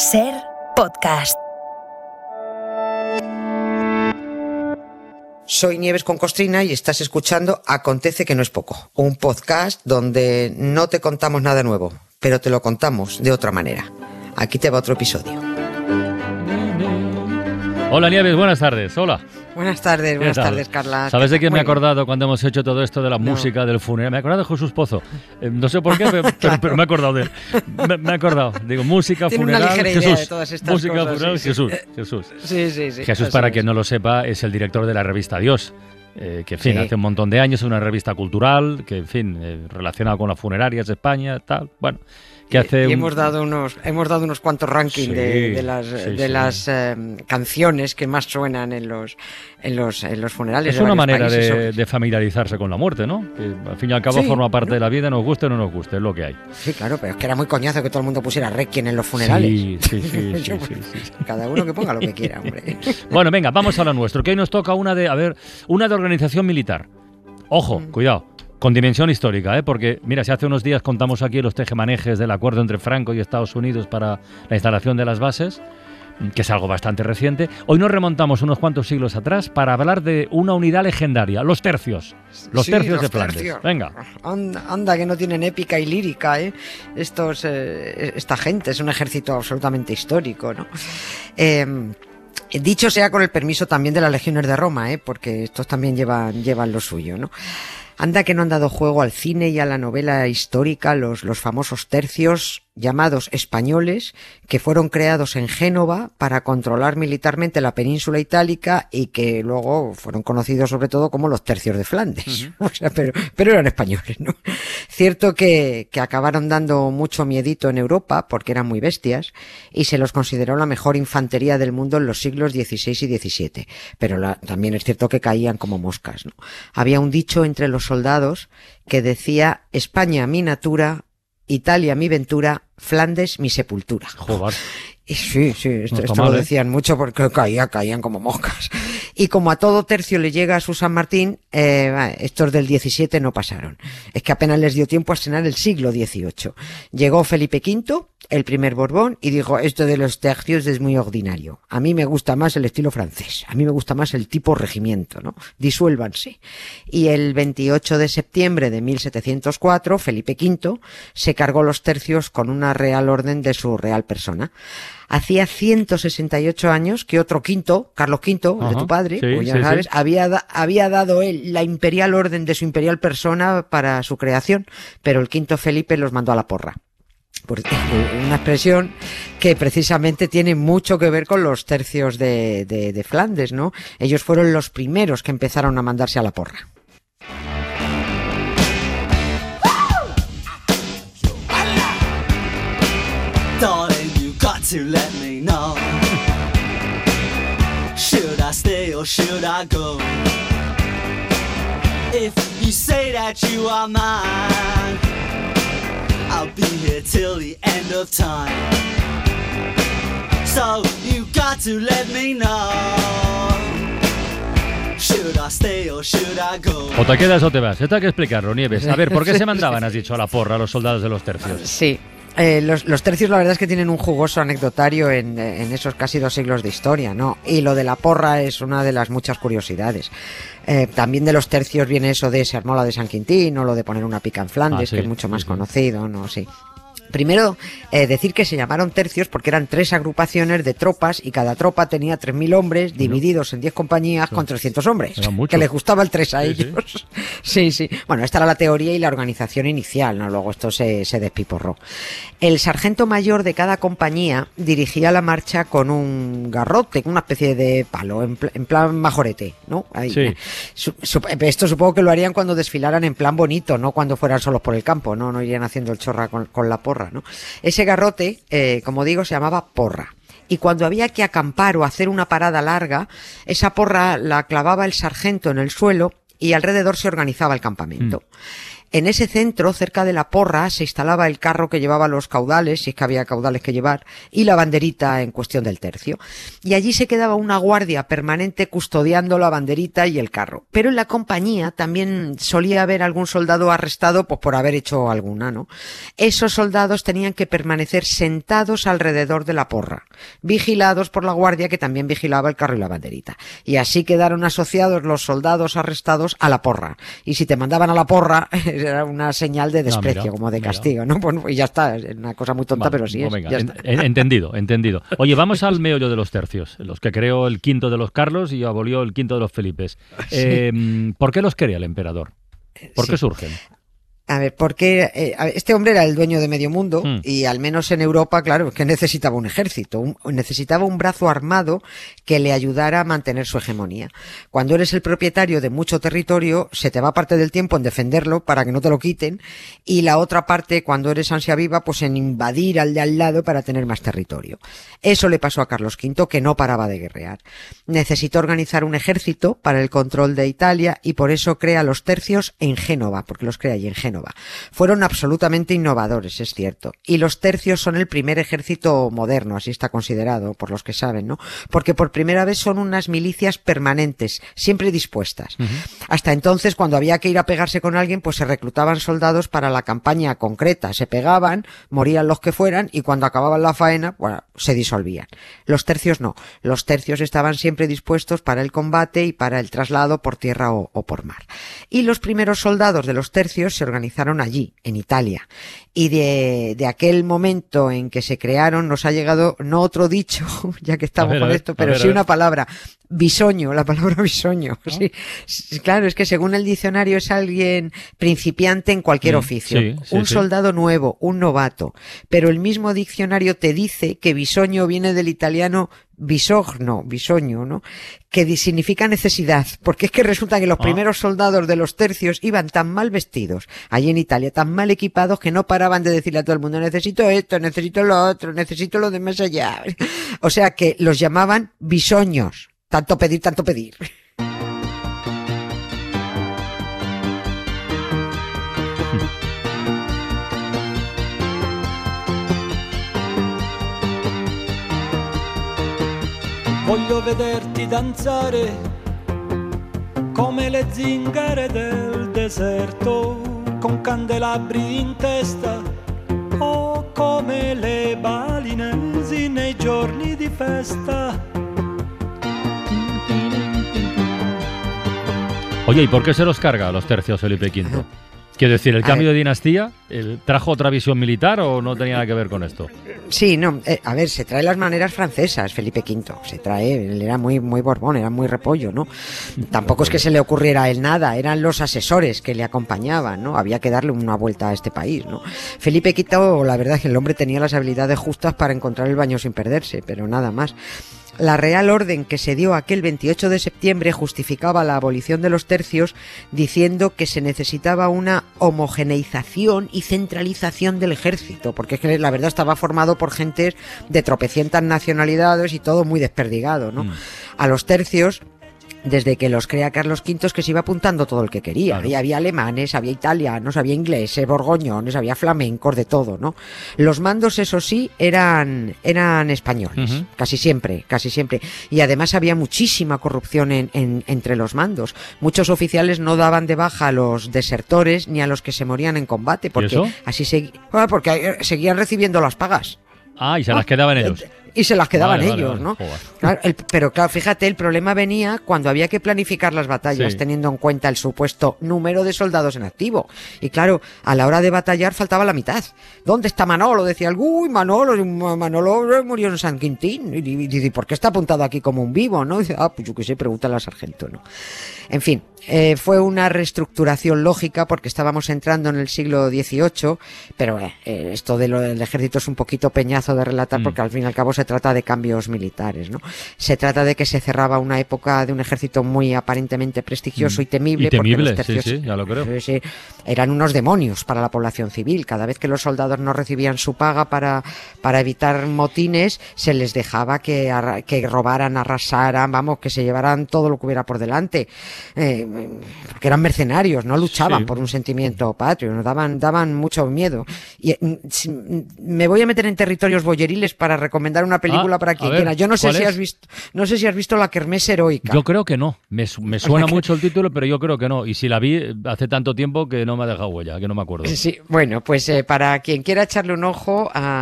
Ser podcast. Soy Nieves con Costrina y estás escuchando Acontece que no es poco, un podcast donde no te contamos nada nuevo, pero te lo contamos de otra manera. Aquí te va otro episodio. Hola Nieves, buenas tardes. Hola. Buenas tardes, buenas tardes, Carla. ¿Sabes de quién me he acordado cuando hemos hecho todo esto de la música, del funeral? Me he acordado de Jesús Pozo. Eh, no sé por qué, pero, me he acordado de él. Me, he acordado. Digo, música, funeral, Jesús. música, funeral, Jesús. Jesús. Sí, sí, sí. Jesús, para quien no lo sepa, es el director de la revista Dios. Eh, que en fin, hace un montón de años es una revista cultural, que en fin, eh, relacionada con las funerarias de España, tal. Bueno, y hemos dado unos hemos dado unos cuantos rankings de, las de las eh, canciones que más suenan en los en los en los funerales es una manera de, familiarizarse con la muerte no que al fin y al cabo forma parte de la vida nos guste o no nos guste es lo que hay. Sí claro pero es que era muy coñazo que todo el mundo pusiera requiem en los funerales. Sí sí sí, cada uno que ponga lo que quiera hombre. Bueno venga vamos a lo nuestro que hoy nos toca una de a ver una de organización militar. Ojo mm. cuidado con dimensión histórica, ¿eh? porque mira, si hace unos días contamos aquí los tejemanejes del acuerdo entre Franco y Estados Unidos para la instalación de las bases, que es algo bastante reciente, hoy nos remontamos unos cuantos siglos atrás para hablar de una unidad legendaria, los tercios, los tercios de Flandes. Venga. Anda, que no tienen épica y lírica, ¿eh? Estos, eh, esta gente es un ejército absolutamente histórico, ¿no? Em, dicho sea con el permiso también de las legiones de Roma, ¿eh? porque estos también llevan, llevan lo suyo, ¿no? Anda que no han dado juego al cine y a la novela histórica los, los famosos tercios llamados españoles, que fueron creados en Génova para controlar militarmente la península itálica y que luego fueron conocidos sobre todo como los tercios de Flandes. o sea, pero, pero eran españoles, ¿no? Cierto que, que acabaron dando mucho miedito en Europa porque eran muy bestias y se los consideró la mejor infantería del mundo en los siglos XVI y XVII. Pero también es cierto que caían como moscas, ¿no? Había un dicho entre los soldados que decía España mi natura, Italia mi ventura, Flandes mi sepultura. Joder. sí, sí, esto, lo ¿eh? decían mucho porque caía, caían como moscas. Y como a todo tercio le llega a su San Martín, eh, estos del 17 no pasaron. Es que apenas les dio tiempo a estrenar el siglo XVIII. Llegó Felipe V, el primer Borbón, y dijo, esto de los tercios es muy ordinario. A mí me gusta más el estilo francés. A mí me gusta más el tipo regimiento, ¿no? Disuélvanse. Y el 28 de septiembre de 1704, Felipe V se cargó los tercios con una real orden de su real persona. Hacía 168 años que otro quinto, Carlos V, de tu padre, ya sabes, Había, había dado él la imperial orden de su imperial persona para su creación, pero el quinto Felipe los mandó a la porra. Una expresión que precisamente tiene mucho que ver con los tercios de, de Flandes, ¿no? Ellos fueron los primeros que empezaron a mandarse a la porra. Should I stay or should I go? If you say that you are mine, I'll be here till the end of time. So you got to let me know. O te quedas o te vas. Esto hay que explicarlo, Nieves. A ver, ¿por qué se mandaban, has dicho, a la porra a los soldados de los tercios? Sí, eh, los, tercios la verdad es que tienen un jugoso anecdotario en, esos casi dos siglos de historia, ¿no? Y lo de la porra es una de las muchas curiosidades. Eh, también de los tercios viene eso de se armó la de San Quintín o lo de poner una pica en Flandes, ah, que es mucho más conocido, ¿no? Sí. Primero, eh, decir que se llamaron tercios porque eran tres agrupaciones de tropas y cada tropa tenía 3.000 hombres divididos en 10 compañías con 300 hombres. Que les gustaba el tres a ellos. Sí. sí, Bueno, esta era la teoría y la organización inicial, ¿no? Luego esto se, se despiporró. El sargento mayor de cada compañía dirigía la marcha con un garrote, una especie de palo, en, plan majorete, ¿no? Ahí, eh. esto supongo que lo harían cuando desfilaran en plan bonito, no cuando fueran solos por el campo, ¿no? No irían haciendo el chorra con, con la porra. Ese garrote, eh, como digo, se llamaba porra. Y cuando había que acampar o hacer una parada larga, esa porra la clavaba el sargento en el suelo y alrededor se organizaba el campamento. Mm. En ese centro, cerca de la porra, se instalaba el carro que llevaba los caudales, si es que había caudales que llevar, y la banderita en cuestión del tercio. Y allí se quedaba una guardia permanente custodiando la banderita y el carro. Pero en la compañía también solía haber algún soldado arrestado pues, por haber hecho alguna, ¿no? Esos soldados tenían que permanecer sentados alrededor de la porra, vigilados por la guardia que también vigilaba el carro y la banderita. Y así quedaron asociados los soldados arrestados a la porra. Y si te mandaban a la porra, era una señal de desprecio, como de castigo, ¿no? Y ya está, es una cosa muy tonta, pero sí es. entendido, entendido. Oye, vamos al meollo de los tercios, los que creó el quinto de los Carlos y abolió el quinto de los Felipes. Em, ¿Por qué los quería el emperador? ¿Por qué surgen? A ver, porque eh, este hombre era el dueño de medio mundo hmm. y al menos en Europa, claro, que necesitaba un ejército, necesitaba un brazo armado que le ayudara a mantener su hegemonía. Cuando eres el propietario de mucho territorio, se te va parte del tiempo en defenderlo para que no te lo quiten y la otra parte, cuando eres ansia viva, pues en invadir al de al lado para tener más territorio. Eso le pasó a Carlos V, que no paraba de guerrear. Necesitó organizar un ejército para el control de Italia y por eso crea los tercios en Génova, porque los crea allí en Génova. Fueron absolutamente innovadores, es cierto. Y los tercios son el primer ejército moderno, así está considerado por los que saben, ¿no? Porque por primera vez son unas milicias permanentes, siempre dispuestas. Hasta entonces, cuando había que ir a pegarse con alguien, pues se reclutaban soldados para la campaña concreta. Se pegaban, morían los que fueran y cuando acababan la faena, bueno, se disolvían. Los tercios no. Los tercios estaban siempre dispuestos para el combate y para el traslado por tierra o, o por mar. Y los primeros soldados de los tercios se organizaron allí, en Italia. Y de, de, aquel momento en que se crearon nos ha llegado no otro dicho, ya que estamos con esto, pero sí una palabra, bisoño, la palabra bisoño. Sí, claro, es que según el diccionario es alguien principiante en cualquier mm, oficio, un soldado nuevo, un novato, pero el mismo diccionario te dice que bisoño viene del italiano bisogno, bisoño, ¿no? Que significa necesidad, porque es que resulta que los ah. primeros soldados de los tercios iban tan mal vestidos, allí en Italia, tan mal equipados que no paraban de decirle a todo el mundo, necesito esto, necesito lo otro, necesito lo de más allá. O sea que los llamaban bisoños. Tanto pedir, tanto pedir. Voglio vederti danzare come le zingare del deserto, con candelabri in testa o come le balinesi nei giorni di festa. Oye, ¿y por qué se los carga a los tercios Felipe V? Quiero decir, ¿el cambio de dinastía trajo otra visión militar o no tenía nada que ver con esto? Sí, no, eh, a ver, se trae las maneras francesas, Felipe V, se trae, él era muy, muy borbón, era muy repollo, ¿no? Tampoco es que se le ocurriera a él nada, eran los asesores que le acompañaban, ¿no? Había que darle una vuelta a este país, ¿no? Felipe V, la verdad es que el hombre tenía las habilidades justas para encontrar el baño sin perderse, pero nada más. La Real Orden que se dio aquel 28 de septiembre justificaba la abolición de los tercios diciendo que se necesitaba una homogeneización y centralización del ejército, porque es que la verdad estaba formado por gentes de tropecientas nacionalidades y todo muy desperdigado, ¿no? Mm. A los tercios desde que los crea Carlos V que se iba apuntando todo el que quería. Había, alemanes, había italianos, había ingleses, borgoñones, había flamencos, de todo, ¿no? Los mandos, eso sí, eran, eran españoles, casi siempre, casi siempre. Y además había muchísima corrupción en, entre los mandos. Muchos oficiales no daban de baja a los desertores ni a los que se morían en combate, porque así se, ah, porque eh, seguían recibiendo las pagas. Ah, y se las quedaban ellos y se las quedaban ellos, ¿no? pero claro, fíjate, el problema venía cuando había que planificar las batallas, teniendo en cuenta el supuesto número de soldados en activo. Y claro, a la hora de batallar faltaba la mitad. ¿Dónde está Manolo? Decía el, uy, Manolo, Manolo murió en San Quintín. Y, dice, ¿por qué está apuntado aquí como un vivo? ¿no? dice, ah, pues yo qué sé, pregúntale al sargento, ¿no? En fin, eh, fue una reestructuración lógica porque estábamos entrando en el siglo XVIII, pero eh, esto de lo del ejército es un poquito peñazo de relatar mm. porque al fin y al cabo se trata de cambios militares, ¿no? Se trata de que se cerraba una época de un ejército muy aparentemente prestigioso y temible. Y temible, sí, sí, ya lo creo. eran unos demonios para la población civil. Cada vez que los soldados no recibían su paga para, para evitar motines, se les dejaba que, que robaran, arrasaran, vamos, que se llevaran todo lo que hubiera por delante. Eh, porque eran mercenarios, no luchaban por un sentimiento patrio, nos daban, daban mucho miedo. Y mm, mm, me voy a meter en territorios boyeriles para recomendar una película ah, para quien quiera. Yo no sé si has visto, no sé si has visto La Kermés Heroica. Yo creo que no. Me, suena mucho el título, pero yo creo que no. Y si la vi hace tanto tiempo que no me ha dejado huella, que no me acuerdo. Sí, bueno, pues eh, para quien quiera echarle un ojo a,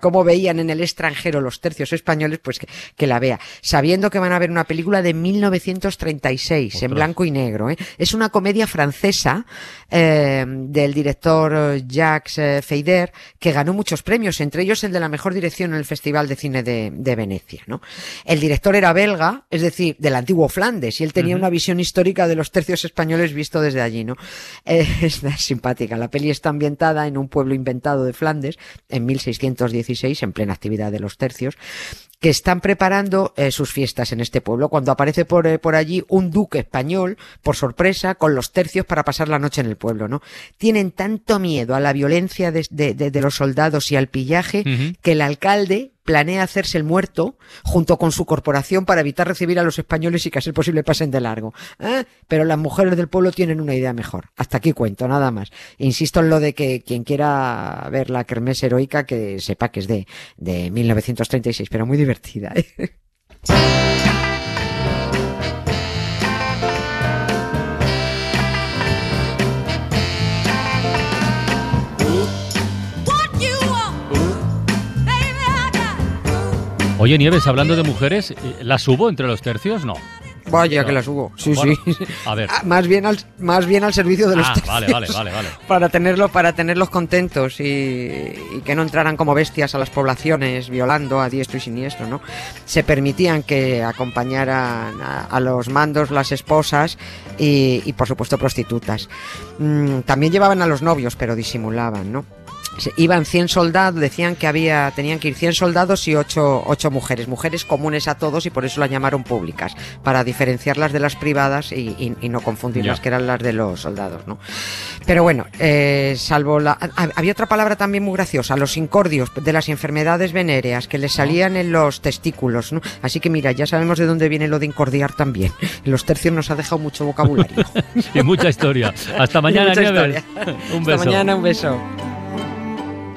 cómo veían en el extranjero los tercios españoles, pues que, la vea. Sabiendo que van a ver una película de 1936, en blanco y negro. ¿eh? Es una comedia francesa eh, del director Jacques Feider, que ganó muchos premios, entre ellos el de la mejor dirección en el Festival de Cine de, Venecia. ¿no? El director era belga, es decir, del antiguo Flandes, y él tenía una visión histórica de los tercios españoles visto desde allí. ¿no? es simpática. La peli está ambientada en un pueblo inventado de Flandes en 1616, en plena actividad de los tercios, que están preparando eh, sus fiestas en este pueblo, cuando aparece por, eh, por allí un duque español, por sorpresa, con los tercios para pasar la noche en el pueblo, ¿no? Tienen tanto miedo a la violencia de, de, los soldados y al pillaje que el alcalde planea hacerse el muerto junto con su corporación para evitar recibir a los españoles y que a ser posible pasen de largo. ¿eh? Pero las mujeres del pueblo tienen una idea mejor. Hasta aquí cuento, nada más. Insisto en lo de que quien quiera ver la kermés heroica que sepa que es de, de 1936, pero muy divertida. ¿eh? Oye, Nieves, hablando de mujeres, eh, ¿las hubo entre los tercios? No. Vaya que las hubo, sí, sí. A ver. Ah, más bien al, más bien al servicio de los ah, tercios. Vale, vale, vale, vale. Para, tenerlo, para tenerlos contentos y, que no entraran como bestias a las poblaciones violando a diestro y siniestro, ¿no? Se permitían que acompañaran a, los mandos las esposas y, por supuesto prostitutas. Mm, también llevaban a los novios, pero disimulaban, ¿no? Iban 100 soldados, decían que había, tenían que ir 100 soldados y 8, mujeres, mujeres comunes a todos y por eso las llamaron públicas, para diferenciarlas de las privadas y, no confundirlas que eran las de los soldados, ¿no? Pero bueno, eh, salvo la... Había otra palabra también muy graciosa, los incordios de las enfermedades venéreas que les salían en los testículos, ¿no? Así que mira, ya sabemos de dónde viene lo de incordiar también. Los tercios nos ha dejado mucho vocabulario. y mucha historia. Hasta mañana, Un beso. Hasta mañana, un beso.